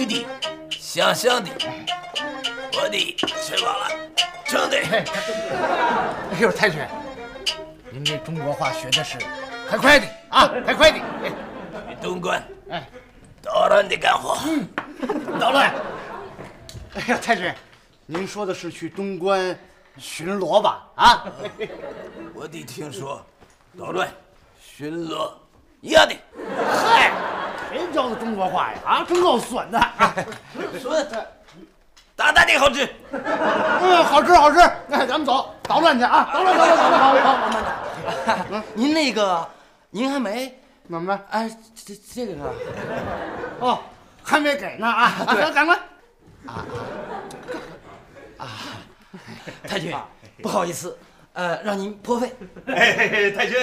女的，香香的，我的吃饱了，撑的。哎呦，太君，您这中国话学的是快快的啊，快快的。你东关，哎，捣乱的干活。嗯，捣乱。哎呀，太君，您说的是去东关巡逻吧？啊，我得听说，捣乱、巡逻一样的。嗨，谁教的中国话呀？啊，真够损的。损，大大的好吃。嗯，好吃好吃。那咱们走，捣乱去啊！捣乱捣乱捣乱，好，好，慢点嗯，您那个，您还没怎么了？哎，这这个哦，还没给呢啊！赶赶快。太君，不好意思，呃，让您破费。哎，太君，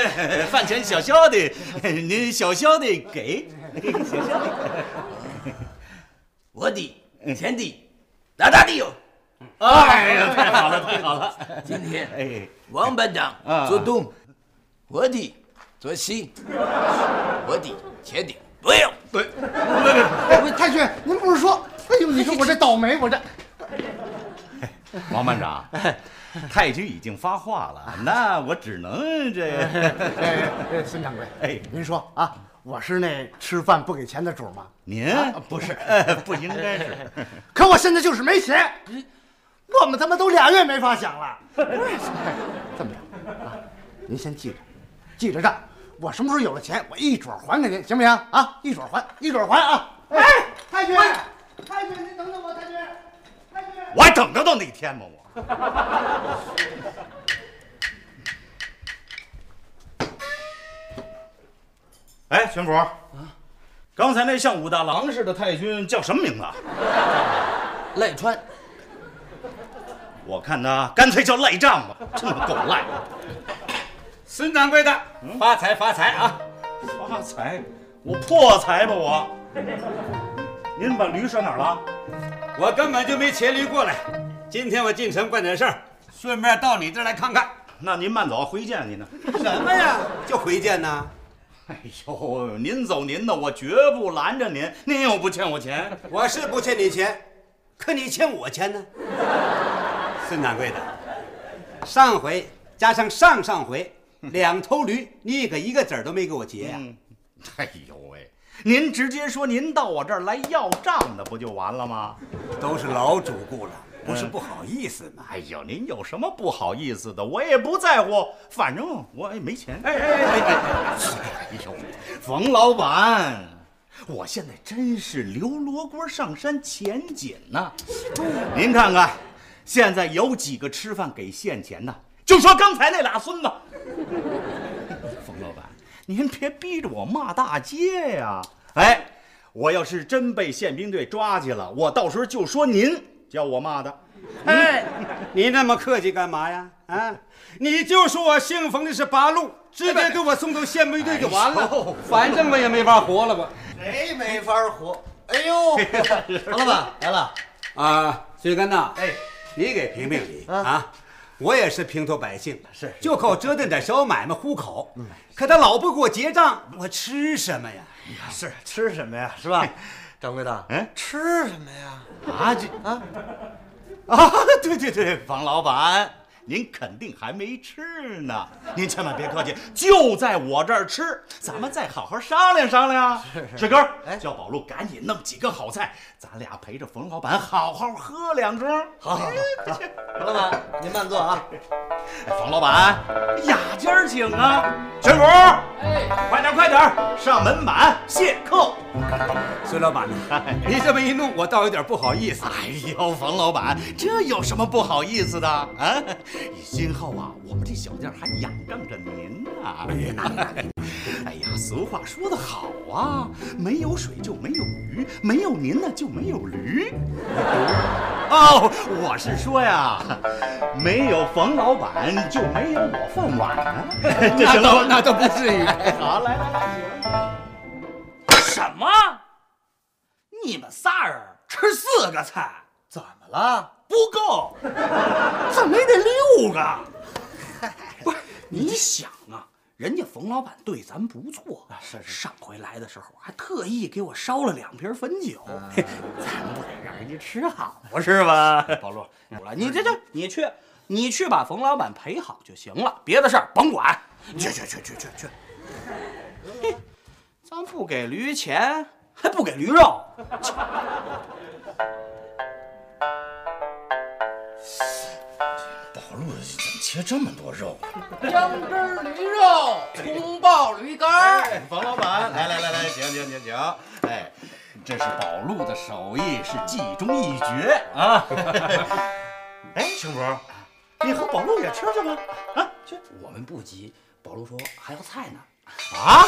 饭钱小小的，您小小的给。我的前的，大大的哟。哎呀，太好了，太好了！今天哎，王班长做东，我的做西，我的前的不用。对，哎，太君，您不是说？哎呦，你说我这倒霉，我这。王班长，太君已经发话了，那我只能这。哎，哎，孙掌柜，哎，您说啊，我是那吃饭不给钱的主吗？您不是，不应该是。可我现在就是没钱，我们他妈都俩月没法想了。不是，这么着啊，您先记着，记着账，我什么时候有了钱，我一准还给您，行不行？啊，一准还，一准还啊！哎，太君，太君，您等等我，太君，太君，我还等得到那天吗？我。哎，全福，啊，刚才那像武大郎似的太君叫什么名字？赖川。我看他干脆叫赖账吧，这么够赖。孙掌柜的，发财发财啊！发财？我破财吧我？您把驴拴哪儿了？我根本就没骑驴过来。今天我进城办点事儿，顺便到你这儿来看看。那您慢走，回见您呢。什么呀？就回见呢？哎呦，您走您的，我绝不拦着您。您又不欠我钱，我是不欠你钱，可你欠我钱呢。孙掌柜的，上回加上上上回，两头驴，你可一个子儿都没给我结呀、嗯哎呦喂，您直接说您到我这儿来要账的，不就完了吗？都是老主顾了，不是不好意思吗？哎呦，您有什么不好意思的？我也不在乎，反正我也没钱。哎哎哎哎哎！哎呦，冯老板，我现在真是刘罗锅上山钱紧呐、您看看，现在有几个吃饭给现钱的？就说刚才那俩孙子。冯老板，您别逼着我骂大街呀！哎，我要是真被宪兵队抓去了，我到时候就说您叫我骂的。哎，你那么客气干嘛呀？啊，你就说我姓冯的是八路，直接给我送到宪兵队就完了，反正我也没法活了吧。谁没法活？哎呦，王老板来了。啊，孙根呐，哎，你给评评理啊！我也是平头百姓，是就靠折腾点小买卖糊口。可他老不给我结账，我吃什么呀？是吃什么呀？是吧？掌柜的，嗯吃什么呀？啊，这啊？啊，对对对，王老板，您肯定还没吃呢，您千万别客气，就在我这儿吃，咱们再好好商量商量。是是，水哥，哎叫宝路赶紧弄几个好菜，咱俩陪着冯老板好好喝两盅。好好好，冯老板您慢坐啊。哎冯老板，雅间儿请啊！全福，哎，快点快点，上门板谢客。孙老板呐，你这么一弄，我倒有点不好意思。哎呦，冯老板，这有什么不好意思的啊？今后啊，我们这小店还仰仗着您呢、哎呀，俗话说得好啊，没有水就没有鱼，没有您呢就没有驴。哦，我是说呀，没有冯老板就没有我饭碗啊。这行了？那倒不至于。好，来来来，请。什么？你们仨人吃四个菜，怎么了？不够，怎么也得六个。不是，你想啊，人家冯老板对咱不错，是是上回来的时候还特意给我烧了两瓶汾酒，嘿咱不得让人家吃好不是吗？保罗，你这这你去，你去把冯老板陪好就行了，别的事儿甭管。去去去去去去。嘿，咱不给驴钱，还不给驴肉。切这么多肉？姜汁驴肉，葱爆驴肝。哎，冯老板，来来来来，请请请请，哎，这是宝路的手艺，是技中一绝啊！哎，青伯，你和宝路也吃去吧？啊，去我们不急，宝路说还有菜呢。啊？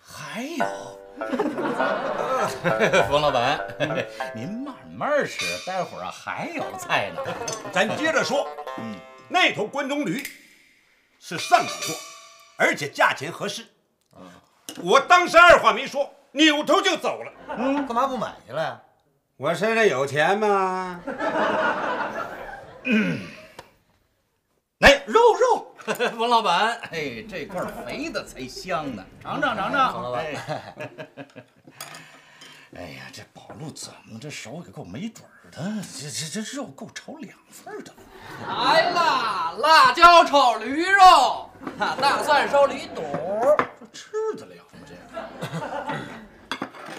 还有，冯老板，您慢慢吃，待会儿啊还有菜呢。咱接着说，嗯，那头关东驴是上等货，而且价钱合适。我当时二话没说，扭头就走了。嗯干嘛不买去了呀？我身上有钱吗？来肉肉，王老板，哎，这块肥的才香呢，尝尝尝尝。王老板哎，哎呀，这宝路怎么这手也够没准儿的？这这这肉够炒两份儿的。来啦，辣椒炒驴肉，大蒜烧驴肚。这吃得了吗？这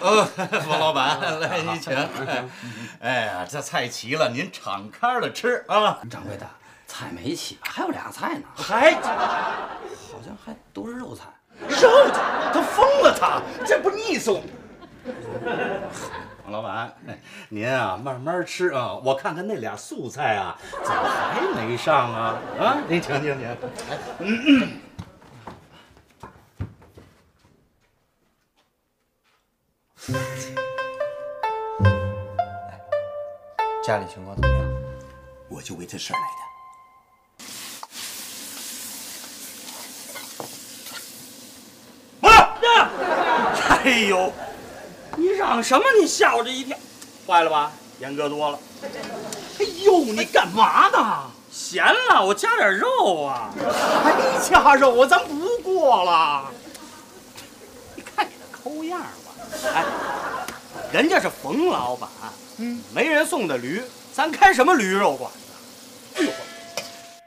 个？呃，王老板，来您请。哎呀，这菜齐了，您敞开了吃啊。掌柜的，菜没齐吧？还有俩菜呢，还 好像还都是肉菜。肉菜，他疯了他，这不腻死我们。老板，您啊慢慢吃啊，我看看那俩素菜啊，怎么还没上啊？啊，您请请请。家里情况怎么样？我就为这事儿来的。哎呦，你嚷什么？你吓我这一跳，坏了吧？严格多了。哎呦，你干嘛呢？咸了，我加点肉啊。还加肉啊？咱不过了。你看你那抠样吧。哎，人家是冯老板，嗯，没人送的驴，咱开什么驴肉馆子？哎呦，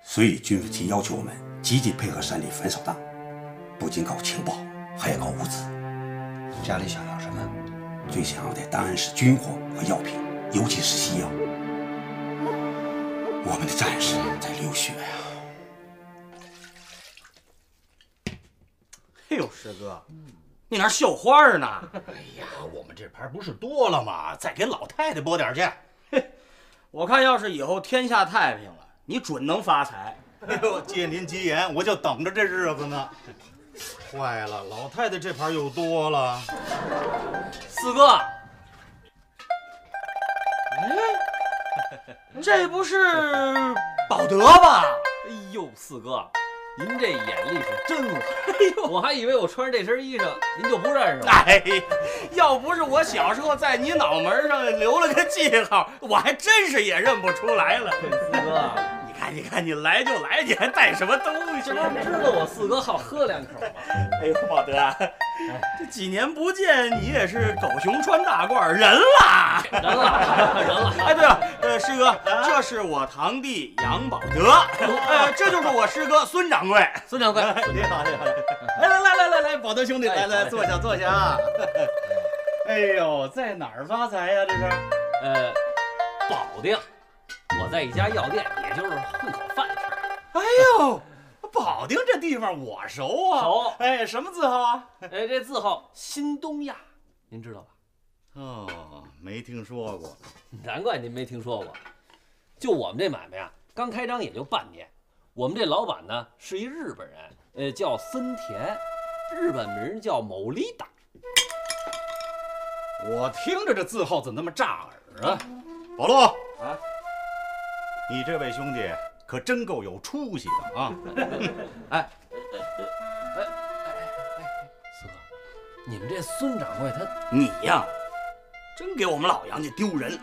所以军委提要求我们积极配合山里反扫荡，不仅搞情报，还要搞物资。家里想要什么？最想要的当然是军火和药品，尤其是西药。我们的战士在流血呀、哎呦，师哥，你那儿绣花呢？哎呀，我们这盘不是多了吗？再给老太太拨点去。嘿，我看要是以后天下太平了，你准能发财。哎呦，借您吉言，我就等着这日子呢。坏了，老太太这盘又多了。四哥，这不是保德吧？哎呦，四哥，您这眼力是真好。哎呦，我还以为我穿着这身衣裳您就不认识了。哎，要不是我小时候在你脑门上留了个记号，我还真是也认不出来了。四哥，你看，你看，你来就来，你还带什么东西？这不知道我四哥好喝两口吗？哎呦，宝德啊，这几年不见，你也是狗熊穿大褂，人啦，人啦，人啦。哎，对了，呃，师哥，这是我堂弟杨宝德，呃，这就是我师哥孙掌柜。孙掌柜，你好，你好，来来来来来来，宝德兄弟，来来坐下坐下啊。哎呦，在哪儿发财呀？这是？呃，保定，我在一家药店，也就是混口饭吃。哎呦，保定这地方我熟啊。熟哎，什么字号啊？哎，这字号新东亚，您知道吧？哦，没听说过。难怪您没听说过。就我们这买卖啊，刚开张也就半年。我们这老板呢是一日本人，呃，叫森田，日本名叫某利达。我听着这字号怎么那么炸耳啊？保罗啊，你这位兄弟可真够有出息的啊！哎哎哎哎，四哥，你们这孙掌柜他你呀，真给我们老杨家丢人。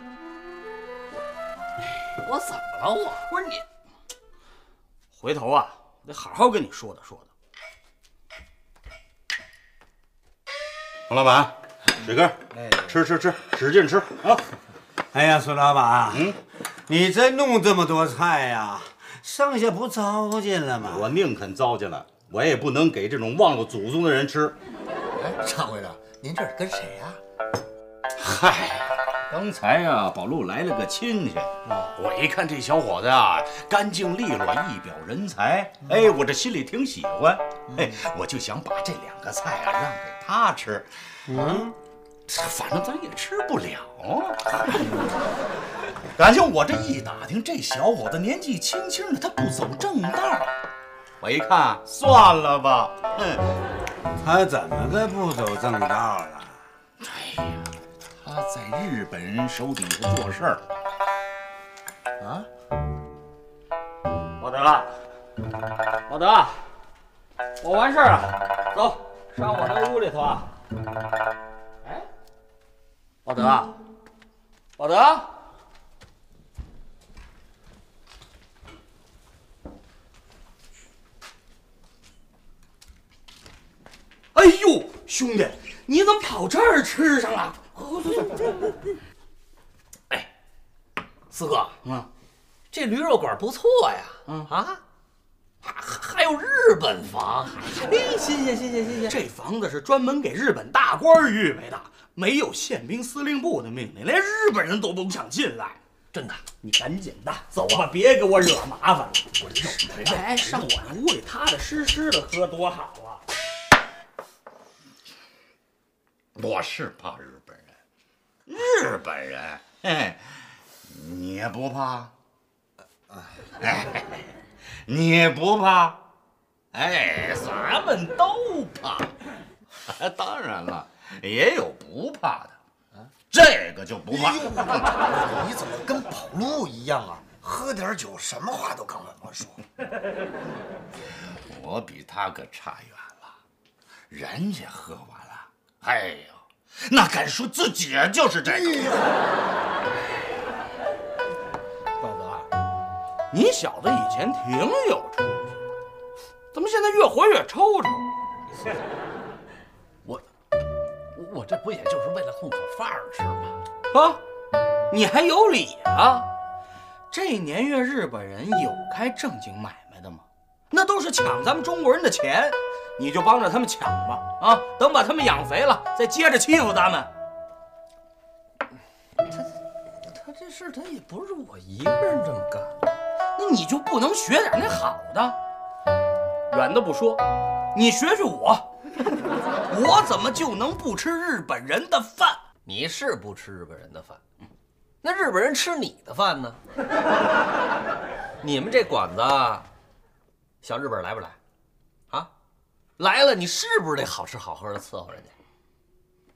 我怎么了我？不是你，回头啊，我得好好跟你说道说道。王老板，水根，吃吃吃，使劲吃啊！哎呀，孙老板，嗯，你真弄这么多菜呀？剩下不糟践了吗？我宁肯糟践了，我也不能给这种忘了祖宗的人吃。哎，常会长，您这是跟谁呀？嗨，刚才呀，宝路来了个亲戚，我一看这小伙子啊，干净利落，一表人才，哎，我这心里挺喜欢，哎，我就想把这两个菜啊让给他吃，嗯，反正咱也吃不了。感情我这一打听，这小伙子年纪轻轻的，他不走正道。我一看，算了吧，哼，他怎么个不走正道了？哎呀，他在日本人手底下做事儿。啊，老德，老德，我完事儿了，走上我那屋里头啊。哎，老德，老德，哎呦，兄弟，你怎么跑这儿吃上了？哎，四哥，嗯，这驴肉馆不错呀，嗯啊，还还有日本房，哎，新鲜新鲜新鲜。这房子是专门给日本大官儿预备的，没有宪兵司令部的命令，连日本人都不想进来。真的，你赶紧的走吧，别给我惹麻烦了。我哎，上我那屋里踏踏实实的喝多好啊！我是怕日本人，日本人，嘿，你也不怕？哎，你也不怕？哎，咱们都怕。当然了，也有不怕的，这个就不怕。你怎么跟跑路一样啊？喝点酒，什么话都敢跟我说。我比他可差远了，人家喝完了，哎呦，那敢说自己就是这个。道德，你小子以前挺有出息，怎么现在越活越抽抽？我我这不也就是为了混口饭吃吗？啊，你还有理啊？这年月日本人有开正经买卖的吗？那都是抢咱们中国人的钱，你就帮着他们抢吧啊！等把他们养肥了，再接着欺负咱们。他他这事他也不是我一个人这么干。那你就不能学点那好的？远的不说，你学学我，我怎么就能不吃日本人的饭？你是不吃日本人的饭，那日本人吃你的饭呢？你们这馆子，小日本来不来？来了，你是不是得好吃好喝的伺候人家？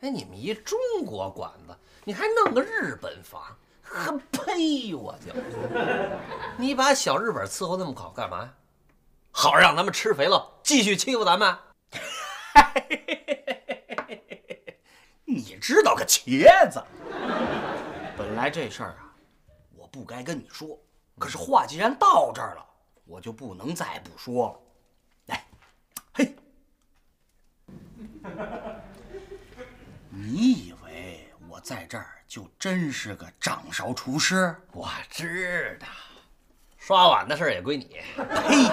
哎，你们一中国馆子，你还弄个日本房，呵呸！我就，你把小日本伺候那么好干嘛呀？好让咱们吃肥了，继续欺负咱们？你知道个茄子！本来这事儿啊，我不该跟你说，可是话既然到这儿了，我就不能再不说了。来，嘿，你以为我在这儿就真是个掌勺厨师？我知道，刷碗的事儿也归你。呸！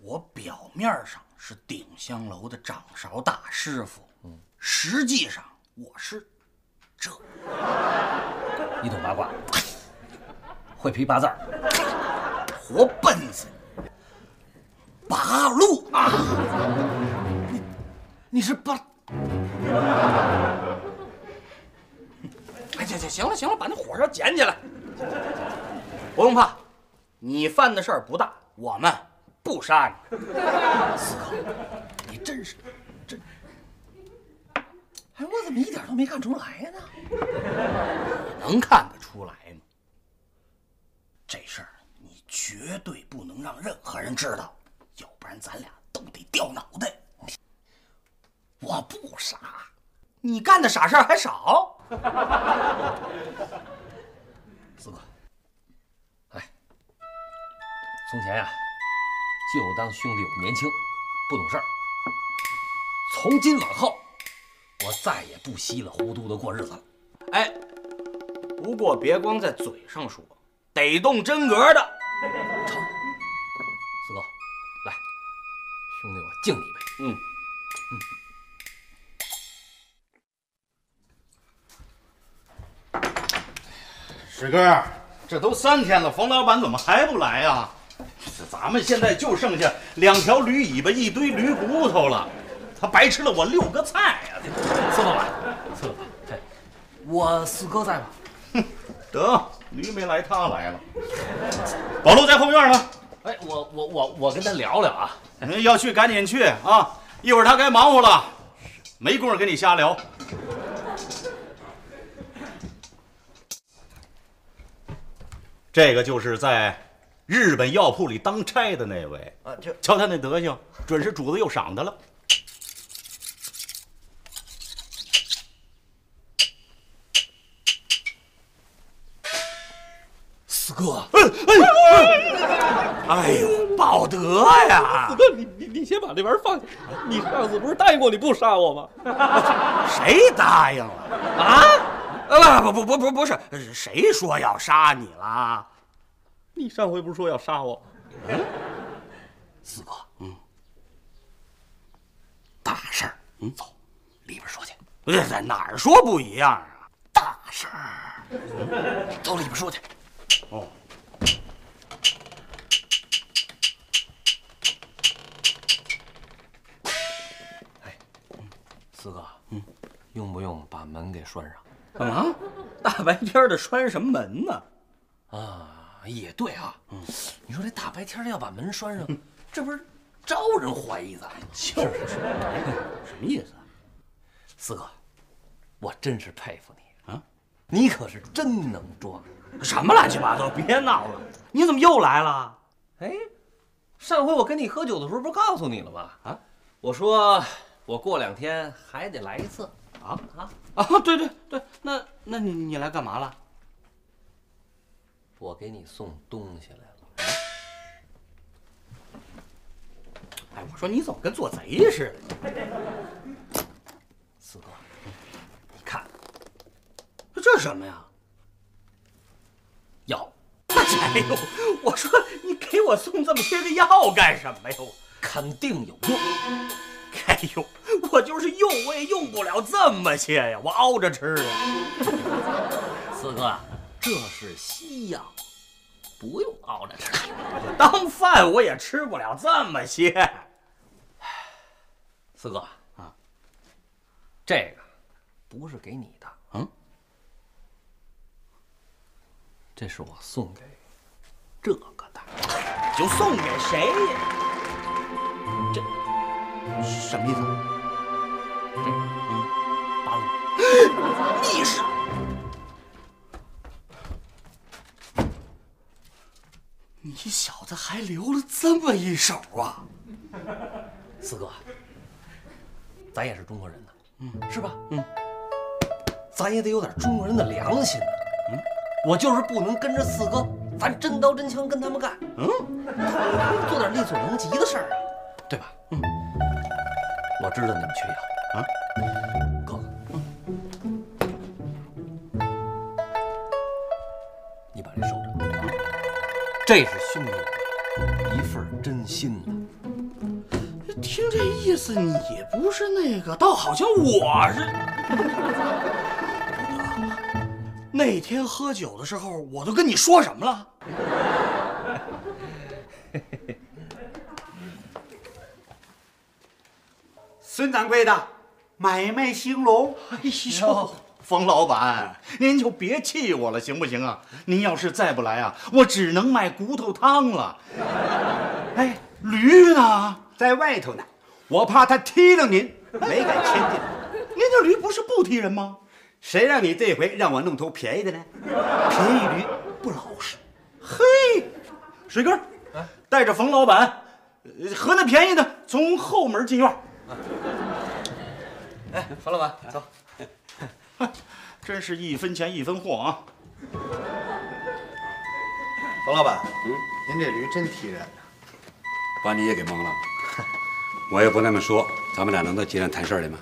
我表面上是鼎香楼的掌勺大师傅，嗯实际上我是这一懂八卦，会批八字儿，活笨死你！八路啊！你你是八？哎，行行行了行了，把那火烧捡起来。不用怕，你犯的事儿不大，我们不杀你。你真是真……哎，我怎么一点都没看出来呢？能看得出来吗？这事儿你绝对不能让任何人知道，然咱俩都得掉脑袋。我不傻，你干的傻事儿还少。四哥，哎，从前呀，就当兄弟我年轻，不懂事儿。从今往后，我再也不稀里糊涂的过日子了。哎，不过别光在嘴上说，得动真格的。敬你一杯。嗯。水哥，这都三天了，冯老板怎么还不来呀？这咱们现在就剩下两条驴尾巴、一堆驴骨头了，他白吃了我六个菜呀！四老板，四老板，哎，我四哥在吗？哼，得，驴没来，他来了。宝路在后院呢。哎，我我我我跟他聊聊啊。要去赶紧去啊！一会儿他该忙活了，没工夫跟你瞎聊。这个就是在日本药铺里当差的那位啊，就瞧他那德行，准是主子又赏他了。哥，哎哎呦，保德呀！四哥，你你你先把这玩意儿放下。你上次不是答应过你不杀我吗？谁答应了？啊？呃，不不不不不是，谁说要杀你了？你上回不是说要杀我？嗯，四哥，嗯，大事儿，嗯，走，里边说去。这在哪儿说不一样啊？大事儿，走里边说去。哦。哎，四哥，嗯，用不用把门给拴上？干嘛？大白天的拴什么门呢？啊，也对啊。嗯，你说这大白天的要把门拴上，这不是招人怀疑咱？就是什么意思？四哥，我真是佩服你啊！你可是真能装。什么乱七八糟！别闹了！你怎么又来了？哎，上回我跟你喝酒的时候不是告诉你了吗？啊，我说我过两天还得来一次。啊啊啊！对对对，那那你你来干嘛了？我给你送东西来了。哎，我说你怎么跟做贼似的？四哥，你看，这是什么呀？药。哎呦，我说你给我送这么些个药干什么呀？肯定有用。哎呦，我就是用，我也用不了这么些呀，我熬着吃啊。四哥，这是西药，不用熬着吃。当饭我也吃不了这么些。四哥啊，这个不是给你的，嗯，这是我送给这个的。就送给谁呀？这。什么意思？这，嗯，八路，你是，你小子还留了这么一手啊！四哥，咱也是中国人呢，嗯，是吧？嗯，咱也得有点中国人的良心呢。嗯，我就是不能跟着四哥，咱真刀真枪跟他们干。嗯，做点力所能及的事儿啊，对吧？嗯。我知道你们缺药啊，哥哥，你把这收着，这是兄弟一份真心呐。听这意思，你不是那个，倒好像我是。那天喝酒的时候，我都跟你说什么了？孙掌柜的，买卖兴隆。哎呦，冯老板，您就别气我了，行不行啊？您要是再不来啊，我只能卖骨头汤了。哎，驴呢？在外头呢。我怕他踢了您，没敢牵进。您这驴不是不踢人吗？谁让你这回让我弄头便宜的呢？便宜驴不老实。嘿，水根，带着冯老板，和那便宜的从后门进院。哎，冯老板，走。真是一分钱一分货啊！冯老板，嗯，您这驴真踢人。把你也给蒙了。我也不那么说，咱们俩能到街上谈事儿来吗？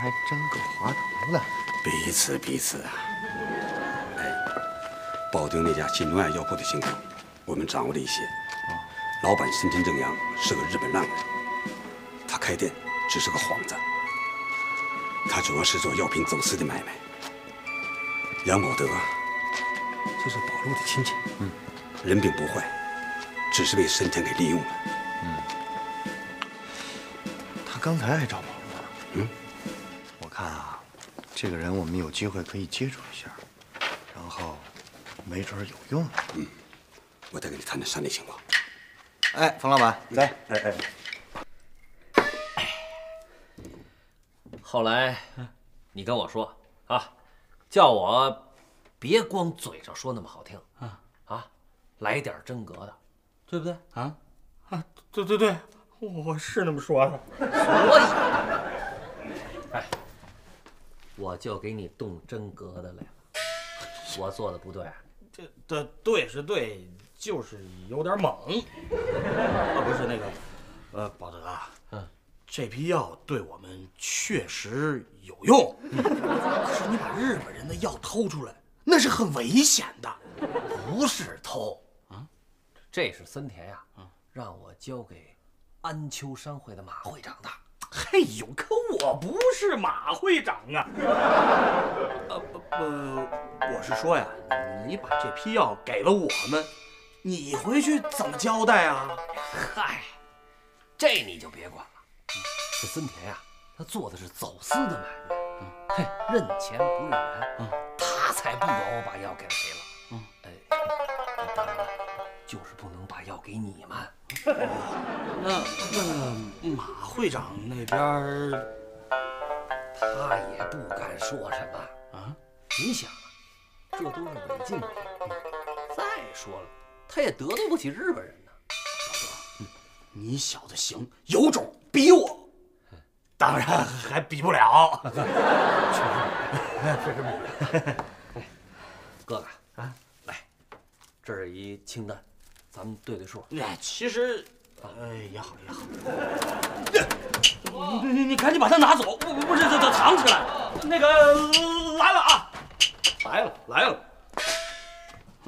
您还真够滑头的。彼此彼此啊。哎，保定那家新农爱药铺的情况，我们掌握了一些。老板深沉正阳是个日本浪人，他开店只是个幌子，他主要是做药品走私的买卖。杨保德就是宝路的亲戚，嗯，人并不坏，只是被深田给利用了。嗯他刚才还找我这个人我们有机会可以接触一下，然后没准有用。嗯我再跟你谈谈山里情况。哎，冯老板，来，哎哎，后来，你跟我说啊，叫我别光嘴上说那么好听啊啊，来点真格的，对不对？啊啊，对对对，我是那么说的。所以，哎，我就给你动真格的来了。我做的不对，这的对是对，就是有点猛。啊，不是那个，呃，宝德啊，嗯，这批药对我们确实有用，可是你把日本人的药偷出来，那是很危险的。不是偷啊，这是森田呀，让我交给安丘商会的马会长的。嘿呦，可我不是马会长啊！呃不呃，我是说呀，你把这批药给了我们，你回去怎么交代啊？嗨，这你就别管了。这森田呀，他做的是走私的买卖，嘿，认钱不认人，他才不管我把药给了谁了。嗯，哎，当然了，就是不能把药给你们。那那马会长那边他也不敢说什么啊。你想啊，这都是违禁品。再说了，他也得罪不起日本人呢。老哥你小子行，有种比我，当然还比不了。哥哥啊，来，这是一清单，咱们对对数。哎，其实，哎，也好也好。你你你赶紧把它拿走，不不不是，这这藏起来。那个来了啊，来了来了，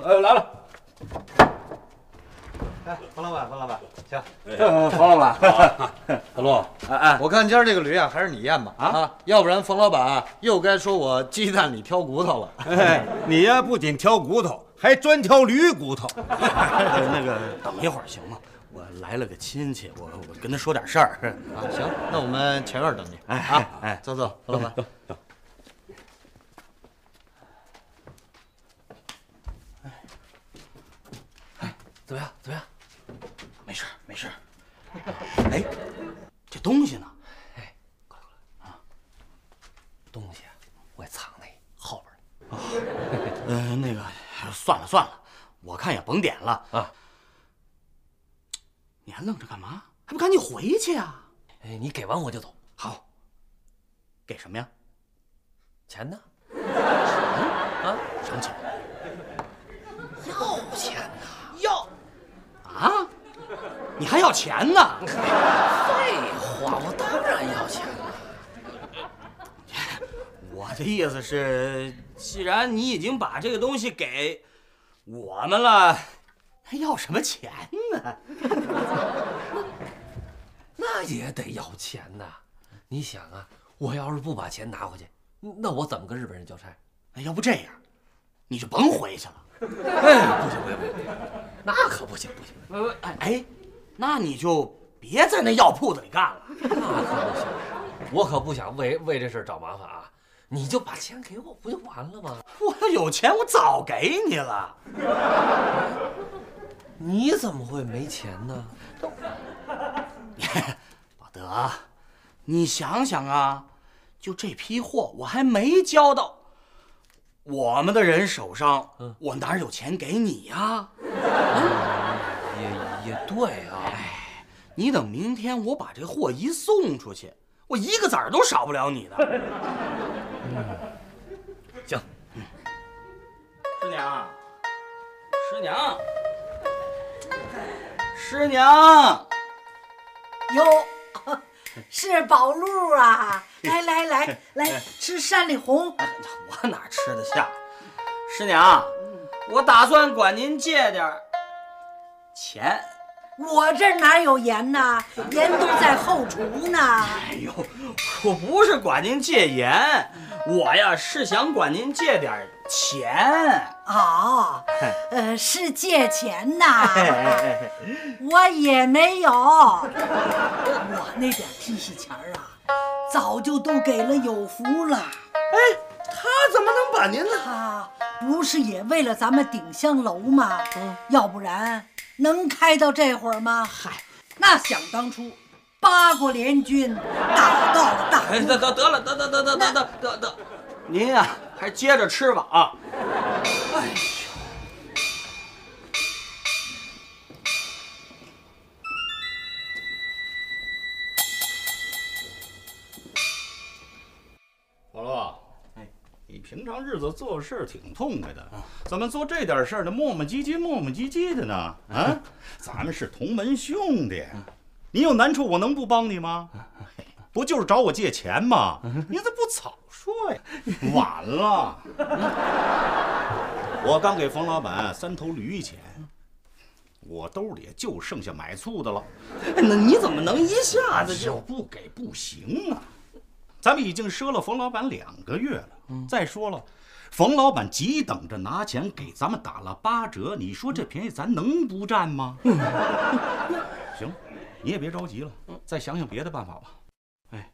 哎来了。哎，冯老板，冯老板，行。呃，冯老板，小陆，哎哎，我看今儿这个驴啊，还是你验吧啊，要不然冯老板啊又该说我鸡蛋里挑骨头了。哎，你呀不仅挑骨头，还专挑驴骨头。那个等一会儿行吗？我来了个亲戚，我我跟他说点事儿。啊，行，那我们前院等你。哎啊，哎走走，老板。走走。哎怎么样？怎么样？没事没事。哎，这东西呢？哎，过来过来啊！东西我也藏那后边呢。呃，那个算了算了，我看也甭点了啊。你还愣着干嘛？还不赶紧回去啊？哎，你给完我就走。好。给什么呀？钱呢？啊？什么钱？要钱呐！要啊？你还要钱呢？废话，我当然要钱了。我的意思是，既然你已经把这个东西给我们了，还要什么钱呢？那也得要钱呐！你想啊，我要是不把钱拿回去，那我怎么跟日本人交差？那要不这样，你就甭回去了。哎，不行不行不行，那可不行不行！呃，哎哎，那你就别在那药铺子里干了。那可不行，我可不想为为这事找麻烦啊！你就把钱给我，不就完了吗？我要有钱，我早给你了。你怎么会没钱呢？老德，你想想啊，就这批货，我还没交到我们的人手上，我哪有钱给你呀？也也对啊。哎，你等明天我把这货一送出去，我一个子儿都少不了你的。行，师娘，师娘，师娘，哟，是宝路啊！来来来来，吃山里红。我哪吃得下？师娘，我打算管您借点儿钱。我这哪有盐呢？盐都在后厨呢。哎呦，我不是管您借盐，我呀是想管您借点钱。哦，呃，是借钱呐。我也没有，我那点提息钱儿啊，早就都给了有福了。哎，他怎么能把您呢？他不是也为了咱们鼎香楼吗？要不然能开到这会儿吗？嗨，那想当初，八国联军打到了大哎，得得得了，得得得得得得得得，您呀还接着吃吧啊！哎平常日子做事挺痛快的，怎么做这点事儿呢磨磨唧唧、磨磨唧唧的呢？啊，咱们是同门兄弟，你有难处我能不帮你吗？不就是找我借钱吗？你怎么不早说呀？晚了，我刚给冯老板三头驴钱，我兜里就剩下买醋的了。那你怎么能一下子就就？不给不行啊！咱们已经赊了冯老板两个月了。再说了，冯老板急等着拿钱给咱们打了八折，你说这便宜咱能不占吗？行，你也别着急了，再想想别的办法吧。哎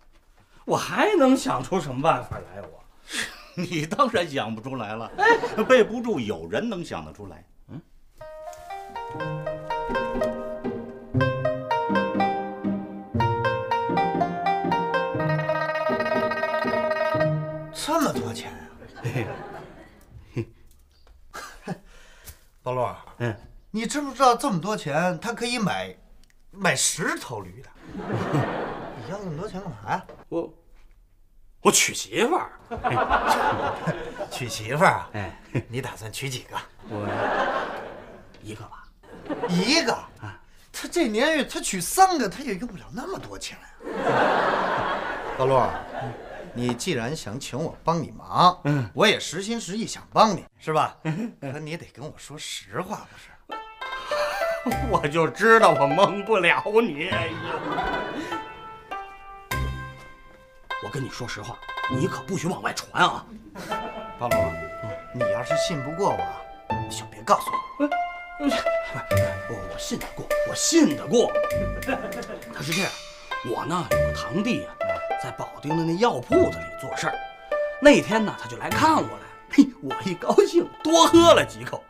我还能想出什么办法来？我 你当然想不出来了，备不住有人能想得出来。啊！宝路，嗯，你知不知道这么多钱，他可以买买十头驴的？你要那么多钱干嘛呀？我我娶媳妇儿，娶媳妇儿啊？哎，你打算娶几个？我一个吧。一个。他这年月，他娶三个，他也用不了那么多钱呀。宝路，你既然想请我帮你忙，嗯，我也实心实意想帮你，是吧？可你得跟我说实话，不是？我就知道我蒙不了你。我跟你说实话，你可不许往外传啊！八路，你要是信不过我，你就别告诉我。我我信得过，我信得过。他是这样，我呢有个堂弟啊，在保定的那药铺子里做事儿。那天呢，他就来看我来，嘿，我一高兴，多喝了几口。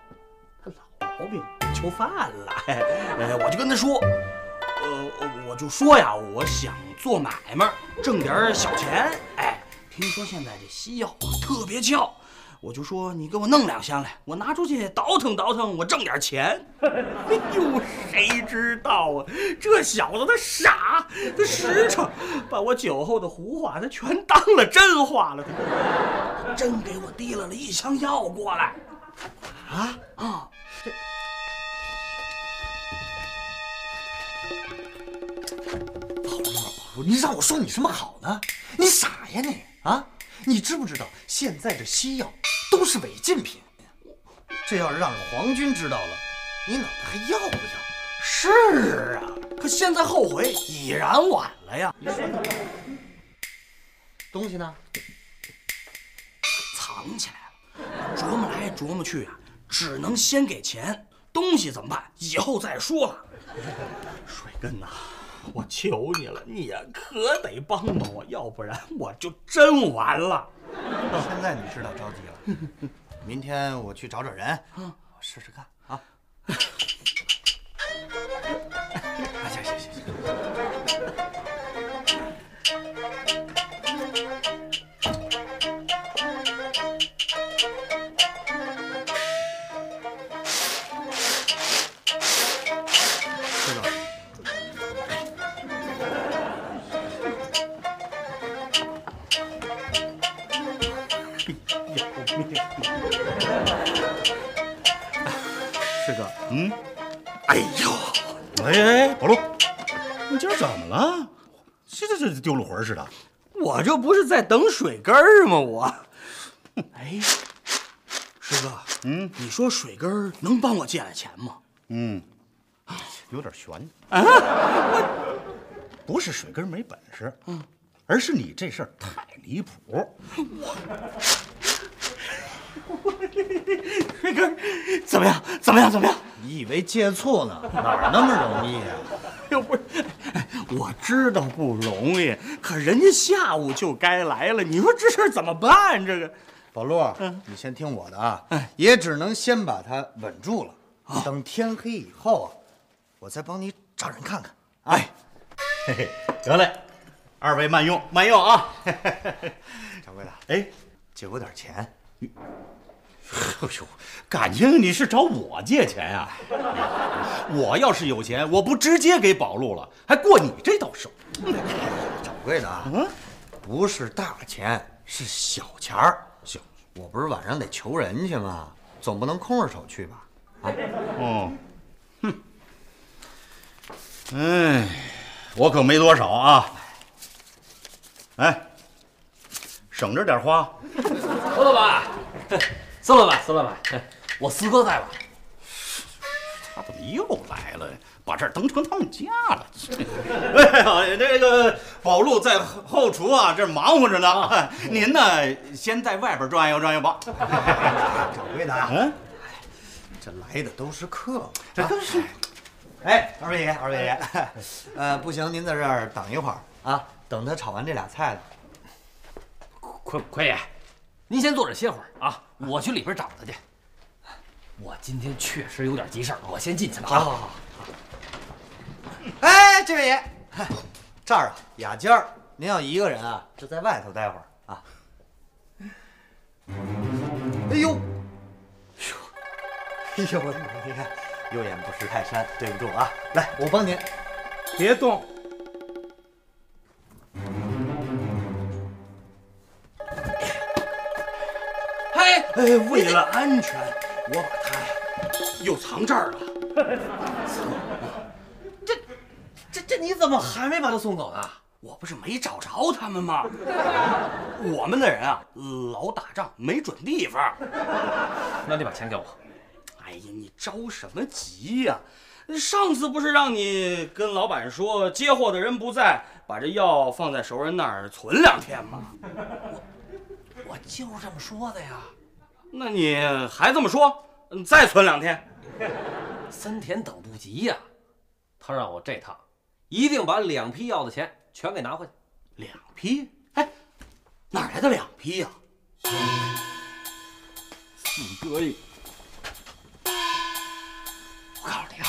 他老毛病就犯了，哎，哎我就跟他说，呃，我就说呀，我想做买卖，挣点小钱。哎，听说现在这西药啊特别俏。我就说你给我弄两箱来，我拿出去倒腾倒腾，我挣点钱。哎呦，谁知道啊？这小子他傻，他实诚，把我酒后的胡话他全当了真话了。他真给我提了了一箱药过来。啊啊！宝路，宝路，你让我说你什么好呢？你傻呀你啊！你知不知道现在这西药都是违禁品？这要是让皇军知道了，你脑袋还要不要？是啊，可现在后悔已然晚了呀。东西呢？藏起来了，琢磨来琢磨去啊，只能先给钱，东西怎么办？以后再说了。水根呐、我求你了，你呀可得帮帮我，要不然我就真完了。现在你知道着急了。明天我去找找人，我试试看啊。啊 哎，哎哎，宝路，你今儿怎么了？这这这丢了魂似的。我这不是在等水根儿吗？我，哎，师哥，嗯你说水根儿能帮我借来钱吗？嗯，有点悬。啊，我不是水根没本事，嗯，而是你这事儿太离谱。水根儿怎么样？怎么样？怎么样？你以为借醋呢？哪儿那么容易啊？又不是，哎我知道不容易，可人家下午就该来了，你说这事儿怎么办？这个，宝路，你先听我的啊，也只能先把它稳住了，等天黑以后啊，我再帮你找人看看。哎，嘿嘿，得嘞，二位慢用，慢用啊。掌柜的，哎，借我点钱。哎呦，感情你是找我借钱呀、我要是有钱，我不直接给宝路了，还过你这道手。掌柜的啊，不是大钱，是小钱儿。小，我不是晚上得求人去吗？总不能空着手去吧？哦，哼，哎，我可没多少啊。哎，省着点花。孙老板，孙老板，孙老板，我四哥在吧？他怎么又来了？把这儿当成他们家了？哎呀，那个宝路在后厨啊，这忙活着呢。您呢，先在外边转悠转悠吧。掌柜的啊，嗯，这来的都是客。这都是哎，二位爷，二位爷，呃，不行，您在这儿等一会儿啊，等他炒完这俩菜呢。奎奎爷，您先坐着歇会儿啊，我去里边找他去。我今天确实有点急事儿，我先进去了啊。好好好。哎，这位爷，这儿啊，雅间儿，您要一个人啊，就在外头待会儿啊。哎呦，哎呦，我你看，有眼不识泰山，对不住啊。来，我帮您。别动。嘿，哎，为了安全，我把它呀又藏这儿了。这这这你怎么还没把他送走呢？我不是没找着他们吗？我们的人啊，老打仗没准地方。那你把钱给我。哎呀，你着什么急呀、上次不是让你跟老板说接货的人不在，把这药放在熟人那儿存两天吗？我就是这么说的呀。那你还这么说？嗯再存两天。森田等不及呀，他让我这趟一定把两批药的钱全给拿回去。两批？哎，哪来的两批呀、四哥呀，我告诉你啊，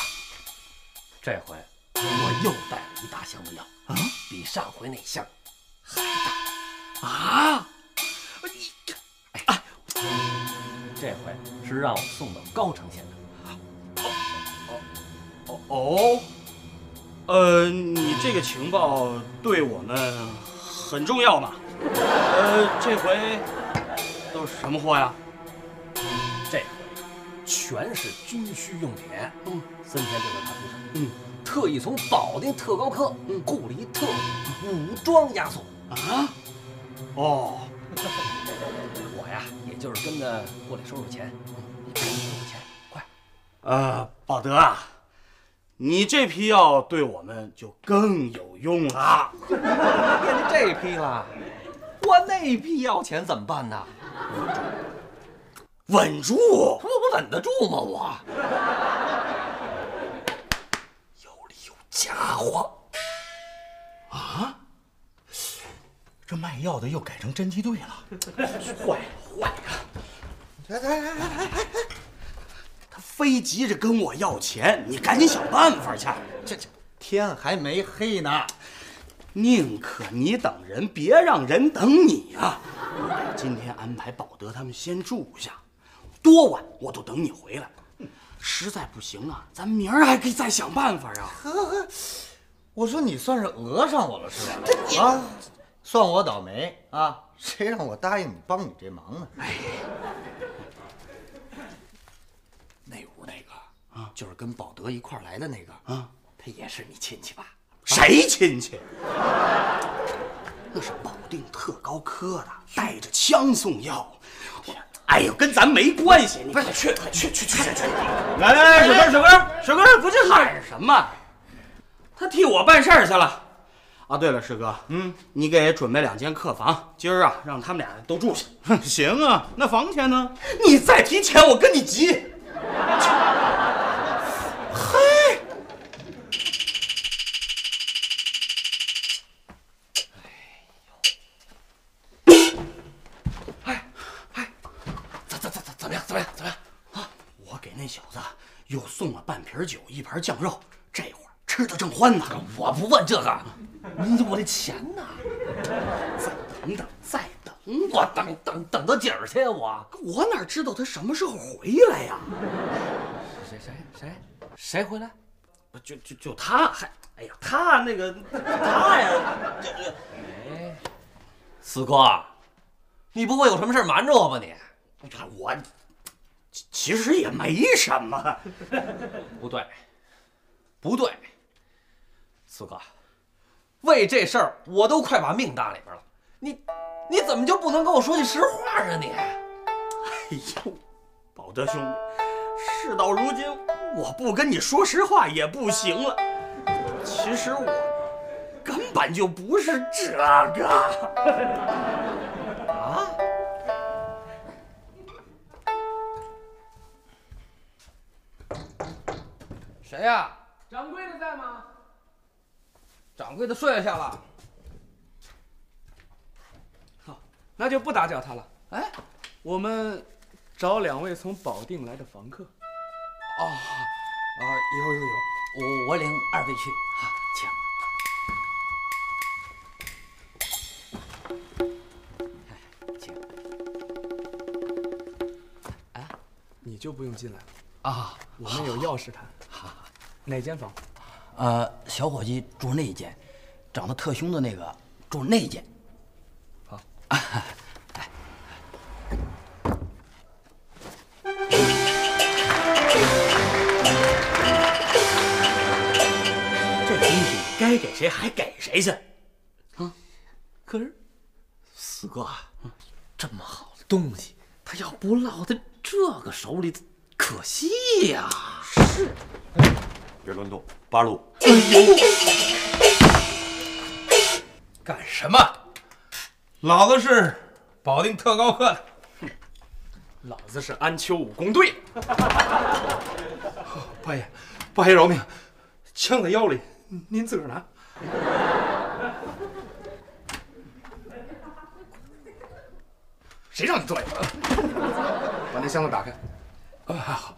这回我又带了一大箱子药，啊，比上回那箱还大。啊！是让我送到高城县的。哦哦哦，呃，你这个情报对我们很重要嘛？呃，这回都是什么货呀？这回全是军需用品。嗯，森田这回派出所，嗯，特意从保定特高科雇了一特务武装押送。啊？哦，就是跟着过来收收钱。你赶紧给我钱，快！呃，宝德啊，你这批药对我们就更有用了。变成这批了，我那批要钱怎么办呢？稳住！我我稳得住吗？我有理有家伙啊。这卖药的又改成侦缉队了。坏了，坏了！来来来来来来，他非急着跟我要钱，你赶紧想办法去。这这天还没黑呢。宁可你等人，别让人等你啊！今天安排保德他们先住下，多晚我都等你回来。实在不行啊，咱明儿还可以再想办法啊！我说你算是讹上我了是吧？啊，算我倒霉啊！谁让我答应你帮你这忙呢？哎那屋那个啊，就是跟保德一块来的那个啊，他也是你亲戚吧？谁亲戚？那是保定特高科的，带着枪送药。哎呦，跟咱没关系。你不是去去去去去！来来来，水哥小哥小哥，不就是喊什么？他替我办事儿去了。啊，对了，师哥，嗯，你给准备两间客房，今儿啊让他们俩都住下。行啊，那房钱呢？你再提钱，我跟你急。嘿，哎哎，怎怎怎怎怎么样？怎么样？怎么样？啊！我给那小子又送了半瓶酒，一盘酱肉，吃的正欢呢。我不问这个，你我的钱呢？再等等，再等我等等等到几儿去呀？我我哪知道他什么时候回来呀？谁谁谁谁回来？不就就就他还哎呀，他那个他呀，这这哎，四哥，你不会有什么事瞒着我吧你？我其其实也没什么。不对，不对，四哥，为这事儿我都快把命搭里边了，你你怎么就不能跟我说句实话啊你？哎呦，宝德兄弟，事到如今，我不跟你说实话也不行了。其实我根本就不是这个 啊。谁呀？掌柜？掌柜的睡下了。好，那就不打搅他了。哎，我们找两位从保定来的房客。哦，啊，有有有，我我领二位去。好，请。你就不用进来了啊，我们有要事谈。好，哪间房？呃，小伙计住那间，长得特凶的那个住那间。好。这东西该给谁还给谁去。啊，可是四哥，这么好的东西，他要不落在这个手里，可惜呀。是。别乱动，八路。哎呦！干什么？老子是保定特高课的。老子是安丘武工队。八爷，八爷饶命！枪在腰里，您自个儿拿。谁让你这样？把那箱子打开。啊，好。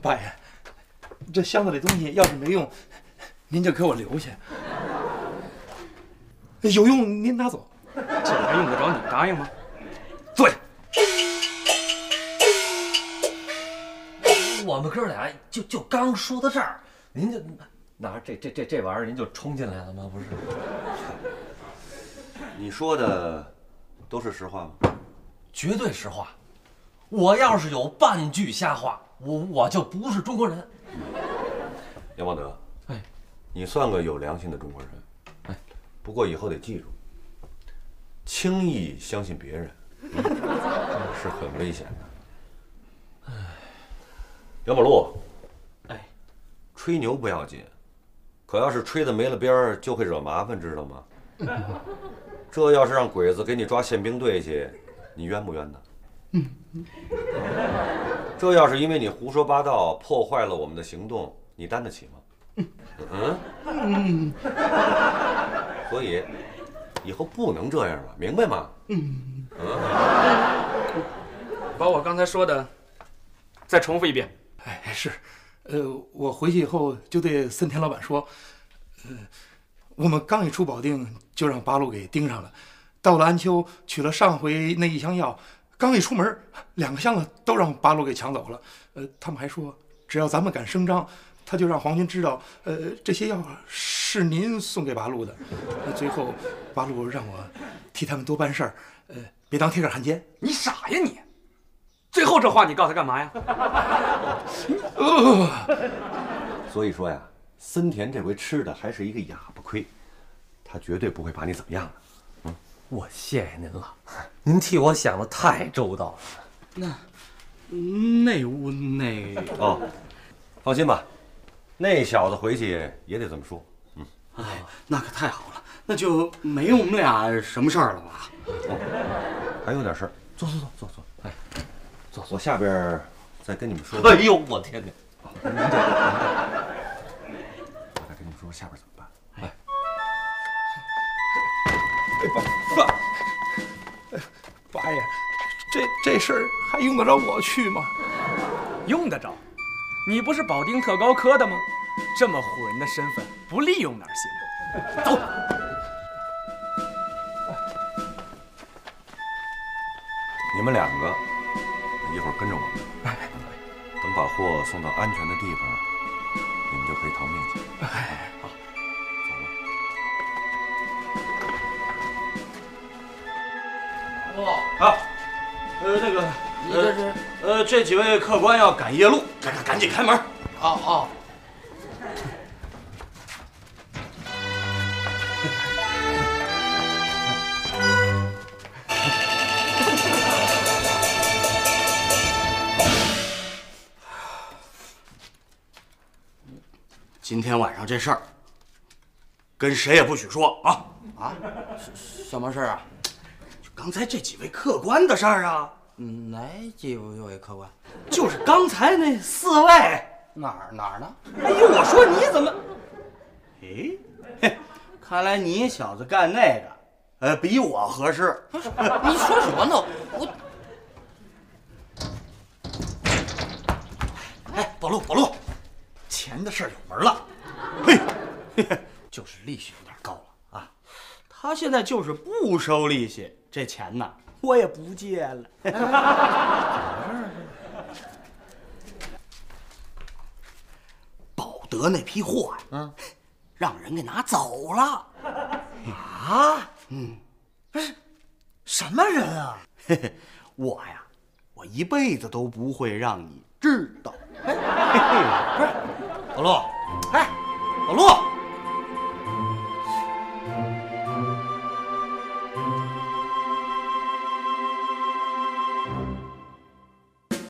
八爷，这箱子里东西要是没用，您就给我留下；有用您拿走。这还用得着你答应吗？对。我们哥俩就就刚说到这儿，您就拿这这这这玩意儿，您就冲进来了吗？不是？你说的都是实话吗？绝对实话。我要是有半句瞎话，我我就不是中国人。杨茂德，哎，你算个有良心的中国人。哎，不过以后得记住，轻易相信别人、嗯、是很危险的。哎，杨宝路，哎，吹牛不要紧，可要是吹的没了边儿，就会惹麻烦，知道吗？这要是让鬼子给你抓宪兵队去，你冤不冤呢？嗯。这要是因为你胡说八道破坏了我们的行动，你担得起吗？嗯嗯。所以以后不能这样了，明白吗？嗯嗯。把我刚才说的再重复一遍。哎，是，呃，我回去以后就对森田老板说，呃，我们刚一出保定，就让八路给盯上了，到了安丘取了上回那一箱药。刚一出门，两个箱子都让八路给抢走了。呃，他们还说，只要咱们敢声张，他就让皇军知道，呃，这些药是您送给八路的。呃，最后，八路让我替他们多办事儿，呃，别当铁杆汉奸。你傻呀你！最后这话你告诉他干嘛呀？呃，所以说呀，森田这回吃的还是一个哑巴亏，他绝对不会把你怎么样的。我谢谢您了，您替我想的太周到了。那那屋那哦，放心吧，那小子回去也得这么说。嗯，哎，那可太好了，那就没我们俩什么事儿了吧？还有点事儿，坐坐坐坐坐。哎，坐，我下边再跟你们说。哎呦，我天哪！我再跟你们说下边怎么爸呀，这这事儿还用得着我去吗？用得着，你不是保定特高科的吗？这么唬人的身份，不利用哪儿行？走。你们两个一会儿跟着我们，等把货送到安全的地方，你们就可以逃命去。哎，好，走吧。哦，好，呃，那个，你这是？呃，这几位客官要赶夜路，赶赶赶紧开门。哦哦。今天晚上这事儿，跟谁也不许说啊啊！什么事儿啊？就刚才这几位客官的事儿啊。嗯，哪几位客官？就是刚才那四位。哪儿哪儿呢？哎呦，我说你怎么？哎，嘿，看来你小子干那个，呃，比我合适。你说什么呢？我。哎，宝路，宝路。钱的事儿有门了，嘿，就是利息有点高了啊。他现在就是不收利息，这钱呢，我也不借了。怎？保德那批货呀，嗯，让人给拿走了。啊？嗯，不是，什么人啊？嘿嘿，我呀，我一辈子都不会让你知道。不是，老陆，哎，宝路。